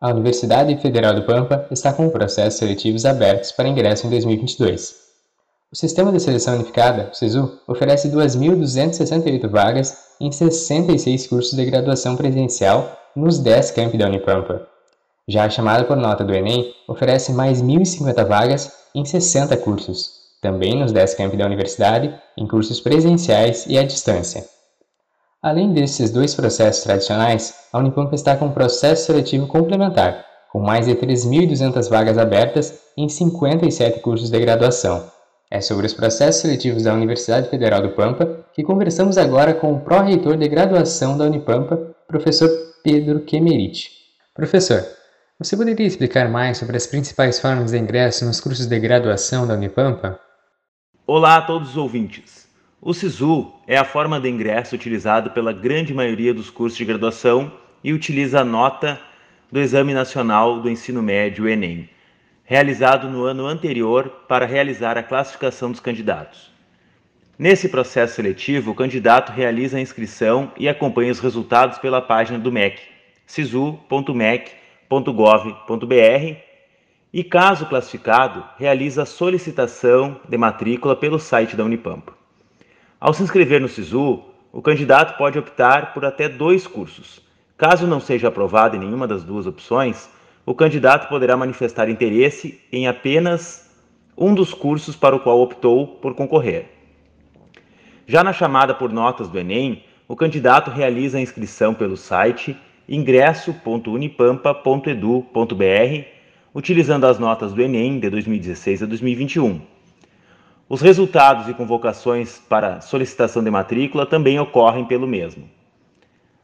A Universidade Federal do Pampa está com processos seletivos abertos para ingresso em 2022. O Sistema de Seleção Unificada, o SISU, oferece 2.268 vagas em 66 cursos de graduação presencial nos 10 campi da Unipampa. Já a chamada por nota do Enem oferece mais 1.050 vagas em 60 cursos, também nos 10 campi da universidade, em cursos presenciais e à distância. Além desses dois processos tradicionais, a Unipampa está com um processo seletivo complementar, com mais de 3.200 vagas abertas em 57 cursos de graduação. É sobre os processos seletivos da Universidade Federal do Pampa que conversamos agora com o pró-reitor de graduação da Unipampa, professor Pedro Kemeriti. Professor, você poderia explicar mais sobre as principais formas de ingresso nos cursos de graduação da Unipampa? Olá a todos os ouvintes. O SISU é a forma de ingresso utilizada pela grande maioria dos cursos de graduação e utiliza a nota do Exame Nacional do Ensino Médio, Enem, realizado no ano anterior para realizar a classificação dos candidatos. Nesse processo seletivo, o candidato realiza a inscrição e acompanha os resultados pela página do MEC, sisu.mec.gov.br, e, caso classificado, realiza a solicitação de matrícula pelo site da Unipampa. Ao se inscrever no SISU, o candidato pode optar por até dois cursos. Caso não seja aprovado em nenhuma das duas opções, o candidato poderá manifestar interesse em apenas um dos cursos para o qual optou por concorrer. Já na chamada por notas do Enem, o candidato realiza a inscrição pelo site ingresso.unipampa.edu.br, utilizando as notas do Enem de 2016 a 2021. Os resultados e convocações para solicitação de matrícula também ocorrem pelo mesmo.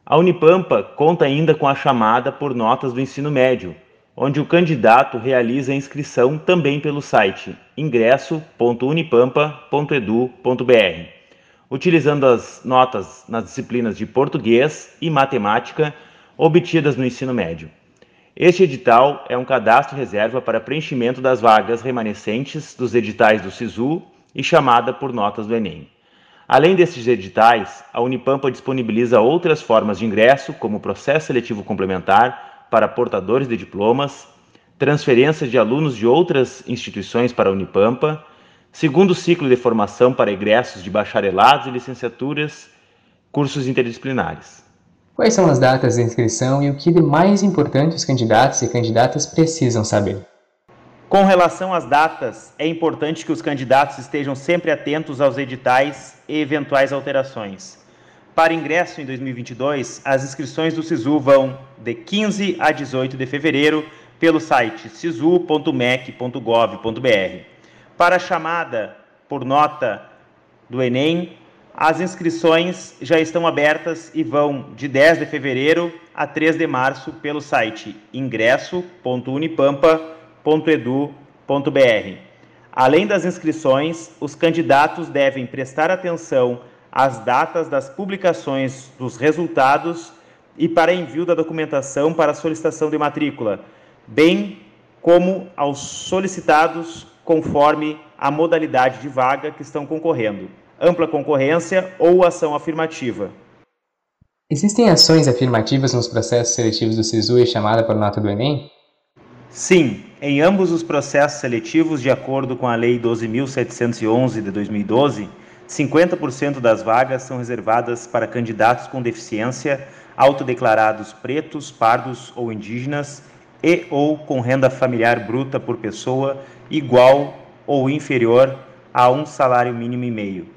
A Unipampa conta ainda com a chamada por notas do ensino médio, onde o candidato realiza a inscrição também pelo site ingresso.unipampa.edu.br, utilizando as notas nas disciplinas de português e matemática obtidas no ensino médio. Este edital é um cadastro reserva para preenchimento das vagas remanescentes dos editais do SISU e chamada por notas do Enem. Além desses editais, a Unipampa disponibiliza outras formas de ingresso, como processo seletivo complementar para portadores de diplomas, transferência de alunos de outras instituições para a Unipampa, segundo ciclo de formação para egressos de bacharelados e licenciaturas, cursos interdisciplinares. Quais são as datas de inscrição e o que de mais importante os candidatos e candidatas precisam saber? Com relação às datas, é importante que os candidatos estejam sempre atentos aos editais e eventuais alterações. Para ingresso em 2022, as inscrições do SISU vão de 15 a 18 de fevereiro pelo site sisu.mec.gov.br. Para a chamada por nota do Enem, as inscrições já estão abertas e vão de 10 de fevereiro a 3 de março pelo site ingresso.unipampa.com www.edu.br. Além das inscrições, os candidatos devem prestar atenção às datas das publicações dos resultados e para envio da documentação para solicitação de matrícula, bem como aos solicitados conforme a modalidade de vaga que estão concorrendo, ampla concorrência ou ação afirmativa. Existem ações afirmativas nos processos seletivos do SISU e chamada por nota do Enem? Sim, em ambos os processos seletivos, de acordo com a Lei 12.711 de 2012, 50% das vagas são reservadas para candidatos com deficiência, autodeclarados pretos, pardos ou indígenas e ou com renda familiar bruta por pessoa igual ou inferior a um salário mínimo e meio,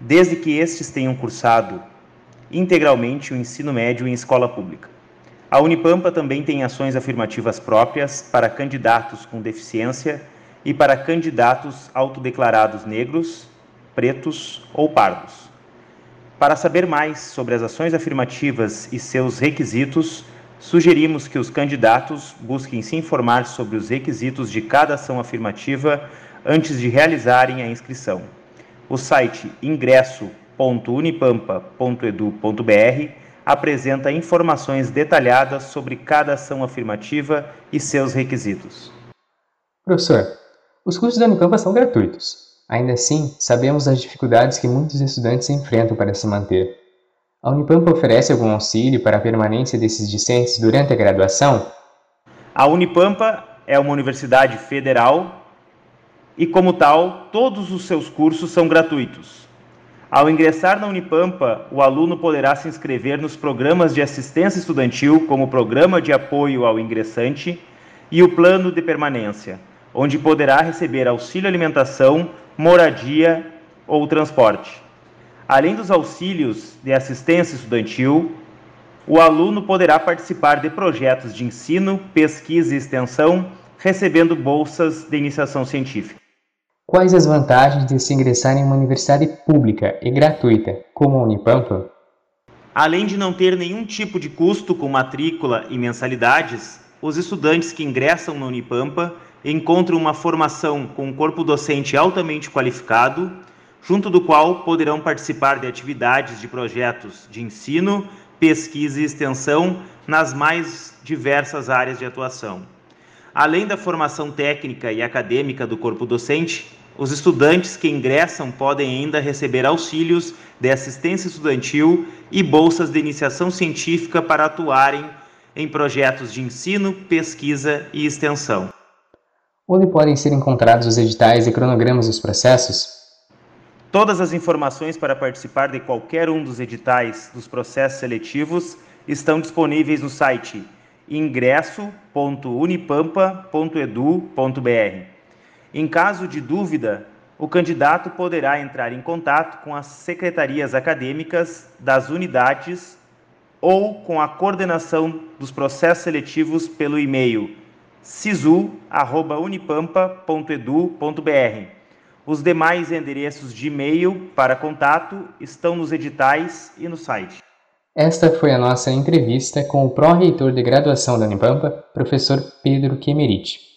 desde que estes tenham cursado integralmente o ensino médio em escola pública. A Unipampa também tem ações afirmativas próprias para candidatos com deficiência e para candidatos autodeclarados negros, pretos ou pardos. Para saber mais sobre as ações afirmativas e seus requisitos, sugerimos que os candidatos busquem se informar sobre os requisitos de cada ação afirmativa antes de realizarem a inscrição. O site ingresso.unipampa.edu.br apresenta informações detalhadas sobre cada ação afirmativa e seus requisitos. Professor, os cursos da Unicamp são gratuitos. Ainda assim, sabemos das dificuldades que muitos estudantes enfrentam para se manter. A Unipampa oferece algum auxílio para a permanência desses discentes durante a graduação? A Unipampa é uma universidade federal e, como tal, todos os seus cursos são gratuitos. Ao ingressar na Unipampa, o aluno poderá se inscrever nos programas de assistência estudantil, como o Programa de Apoio ao Ingressante e o Plano de Permanência, onde poderá receber auxílio alimentação, moradia ou transporte. Além dos auxílios de assistência estudantil, o aluno poderá participar de projetos de ensino, pesquisa e extensão, recebendo bolsas de iniciação científica. Quais as vantagens de se ingressar em uma universidade pública e gratuita, como a Unipampa? Além de não ter nenhum tipo de custo com matrícula e mensalidades, os estudantes que ingressam na Unipampa encontram uma formação com um corpo docente altamente qualificado, junto do qual poderão participar de atividades de projetos de ensino, pesquisa e extensão nas mais diversas áreas de atuação. Além da formação técnica e acadêmica do corpo docente, os estudantes que ingressam podem ainda receber auxílios de assistência estudantil e bolsas de iniciação científica para atuarem em projetos de ensino, pesquisa e extensão. Onde podem ser encontrados os editais e cronogramas dos processos? Todas as informações para participar de qualquer um dos editais dos processos seletivos estão disponíveis no site ingresso.unipampa.edu.br. Em caso de dúvida, o candidato poderá entrar em contato com as secretarias acadêmicas das unidades ou com a coordenação dos processos seletivos pelo e-mail sisu@unipampa.edu.br os demais endereços de e-mail para contato estão nos editais e no site. Esta foi a nossa entrevista com o pró-reitor de graduação da Unipampa, professor Pedro Kemeriti.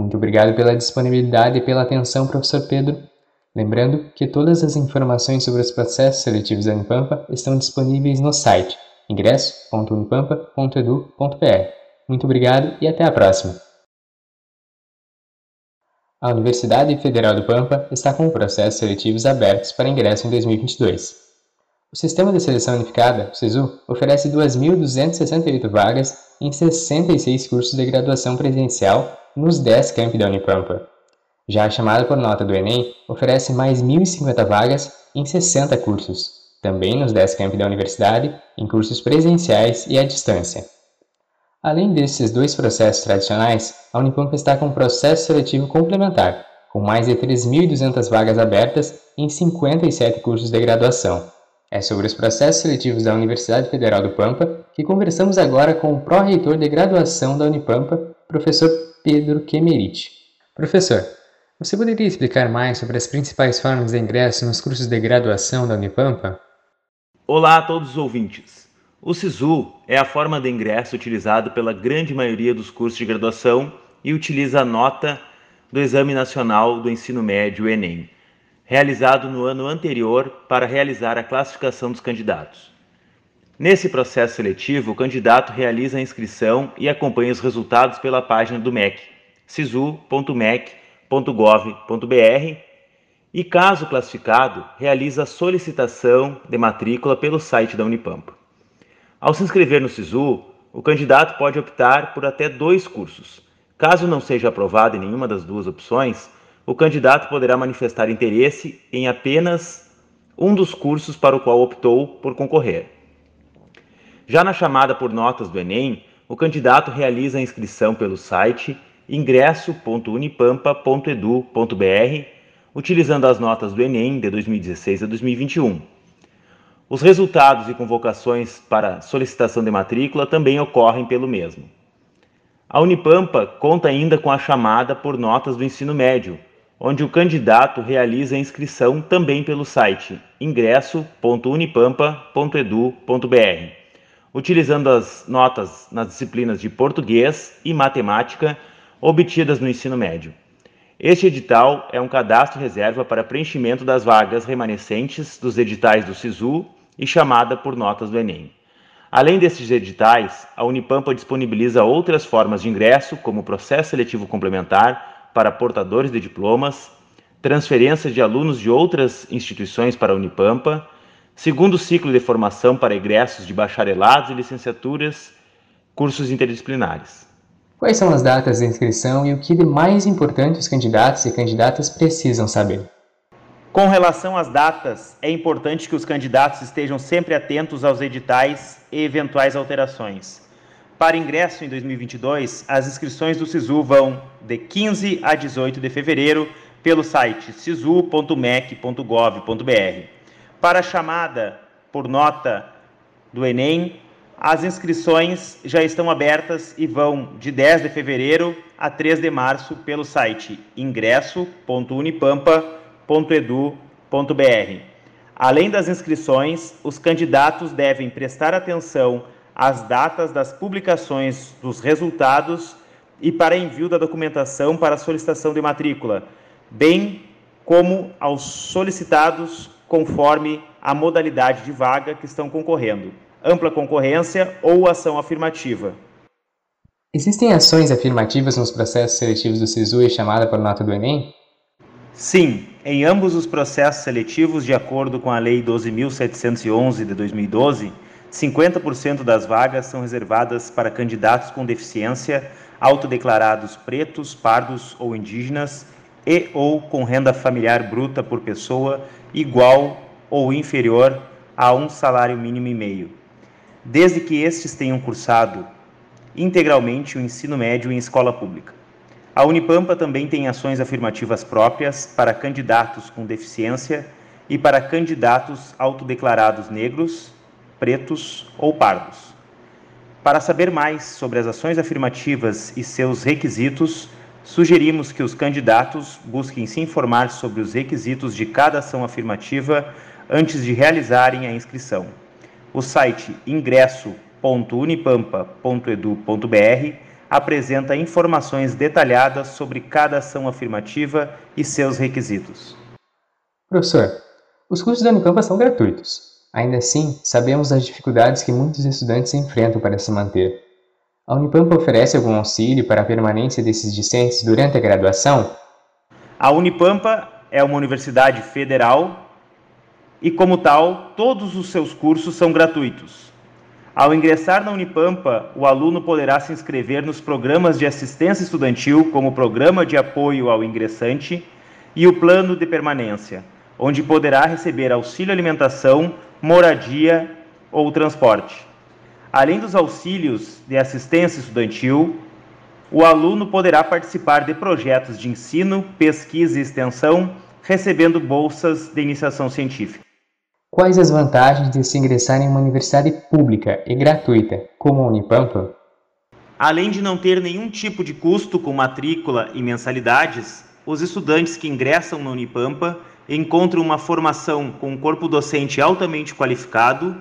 Muito obrigado pela disponibilidade e pela atenção, professor Pedro. Lembrando que todas as informações sobre os processos seletivos da Unipampa estão disponíveis no site ingresso.unipampa.edu.br. Muito obrigado e até a próxima! A Universidade Federal do Pampa está com processos seletivos abertos para ingresso em 2022. O Sistema de Seleção Unificada, o SISU, oferece 2.268 vagas em 66 cursos de graduação presencial nos 10 campi da Unipampa. Já a chamada por nota do Enem oferece mais 1.050 vagas em 60 cursos, também nos 10 campi da universidade, em cursos presenciais e à distância. Além desses dois processos tradicionais, a Unipampa está com um processo seletivo complementar, com mais de 3.200 vagas abertas em 57 cursos de graduação. É sobre os processos seletivos da Universidade Federal do Pampa que conversamos agora com o pró-reitor de graduação da Unipampa, professor Pedro Kemeriti. Professor, você poderia explicar mais sobre as principais formas de ingresso nos cursos de graduação da Unipampa? Olá a todos os ouvintes. O SISU é a forma de ingresso utilizada pela grande maioria dos cursos de graduação e utiliza a nota do Exame Nacional do Ensino Médio, Enem, realizado no ano anterior para realizar a classificação dos candidatos. Nesse processo seletivo, o candidato realiza a inscrição e acompanha os resultados pela página do MEC, sisu.mec.gov.br, e, caso classificado, realiza a solicitação de matrícula pelo site da Unipampa. Ao se inscrever no SISU, o candidato pode optar por até dois cursos. Caso não seja aprovado em nenhuma das duas opções, o candidato poderá manifestar interesse em apenas um dos cursos para o qual optou por concorrer. Já na chamada por notas do Enem, o candidato realiza a inscrição pelo site ingresso.unipampa.edu.br, utilizando as notas do Enem de 2016 a 2021. Os resultados e convocações para solicitação de matrícula também ocorrem pelo mesmo. A Unipampa conta ainda com a chamada por notas do ensino médio, onde o candidato realiza a inscrição também pelo site ingresso.unipampa.edu.br, utilizando as notas nas disciplinas de português e matemática obtidas no ensino médio. Este edital é um cadastro reserva para preenchimento das vagas remanescentes dos editais do SISU e chamada por notas do Enem. Além desses editais, a Unipampa disponibiliza outras formas de ingresso, como processo seletivo complementar para portadores de diplomas, transferência de alunos de outras instituições para a Unipampa, segundo ciclo de formação para egressos de bacharelados e licenciaturas, cursos interdisciplinares. Quais são as datas de inscrição e o que de mais importante os candidatos e candidatas precisam saber? Com relação às datas, é importante que os candidatos estejam sempre atentos aos editais e eventuais alterações. Para ingresso em 2022, as inscrições do SISU vão de 15 a 18 de fevereiro pelo site sisu.mec.gov.br. Para a chamada por nota do Enem, as inscrições já estão abertas e vão de 10 de fevereiro a 3 de março pelo site ingresso.unipampa.edu.br. Além das inscrições, os candidatos devem prestar atenção às datas das publicações dos resultados e para envio da documentação para solicitação de matrícula, bem como aos solicitados conforme a modalidade de vaga que estão concorrendo, ampla concorrência ou ação afirmativa. Existem ações afirmativas nos processos seletivos do SISU e chamada por nota do Enem? Sim, em ambos os processos seletivos, de acordo com a Lei 12.711 de 2012, 50% das vagas são reservadas para candidatos com deficiência, autodeclarados pretos, pardos ou indígenas e ou com renda familiar bruta por pessoa igual ou inferior a um salário mínimo e meio, desde que estes tenham cursado integralmente o ensino médio em escola pública. A Unipampa também tem ações afirmativas próprias para candidatos com deficiência e para candidatos autodeclarados negros, pretos ou pardos. Para saber mais sobre as ações afirmativas e seus requisitos, sugerimos que os candidatos busquem se informar sobre os requisitos de cada ação afirmativa antes de realizarem a inscrição. O site ingresso.unipampa.edu.br apresenta informações detalhadas sobre cada ação afirmativa e seus requisitos. Professor, os cursos da Unipampa são gratuitos. Ainda assim, sabemos das dificuldades que muitos estudantes enfrentam para se manter. A Unipampa oferece algum auxílio para a permanência desses discentes durante a graduação? A Unipampa é uma universidade federal e, como tal, todos os seus cursos são gratuitos. Ao ingressar na Unipampa, o aluno poderá se inscrever nos programas de assistência estudantil, como o Programa de Apoio ao Ingressante e o Plano de Permanência, onde poderá receber auxílio alimentação moradia ou transporte. Além dos auxílios de assistência estudantil, o aluno poderá participar de projetos de ensino, pesquisa e extensão, recebendo bolsas de iniciação científica. Quais as vantagens de se ingressar em uma universidade pública e gratuita, como a Unipampa? Além de não ter nenhum tipo de custo com matrícula e mensalidades, os estudantes que ingressam na Unipampa encontram uma formação com um corpo docente altamente qualificado,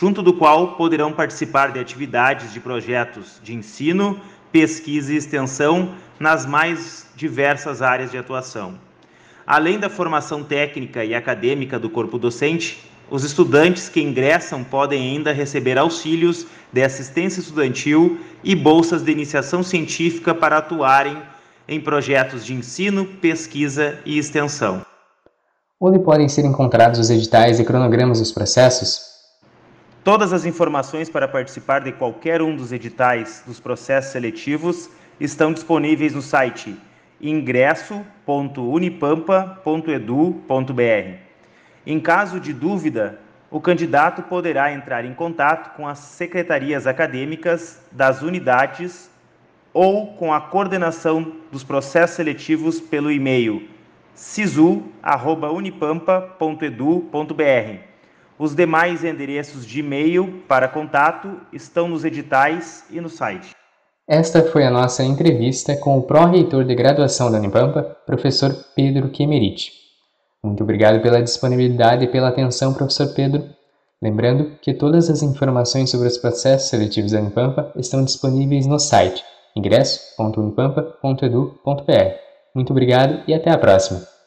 junto do qual poderão participar de atividades de projetos de ensino, pesquisa e extensão nas mais diversas áreas de atuação. Além da formação técnica e acadêmica do corpo docente, os estudantes que ingressam podem ainda receber auxílios de assistência estudantil e bolsas de iniciação científica para atuarem em projetos de ensino, pesquisa e extensão onde podem ser encontrados os editais e cronogramas dos processos? Todas as informações para participar de qualquer um dos editais dos processos seletivos estão disponíveis no site ingresso.unipampa.edu.br. Em caso de dúvida, o candidato poderá entrar em contato com as secretarias acadêmicas das unidades ou com a coordenação dos processos seletivos pelo e-mail sisu@unipampa.edu.br. Os demais endereços de e-mail para contato estão nos editais e no site. Esta foi a nossa entrevista com o pró-reitor de graduação da Unipampa, professor Pedro Kemerich. Muito obrigado pela disponibilidade e pela atenção, professor Pedro. Lembrando que todas as informações sobre os processos seletivos da Unipampa estão disponíveis no site ingresso.unipampa.edu.br. Muito obrigado e até a próxima!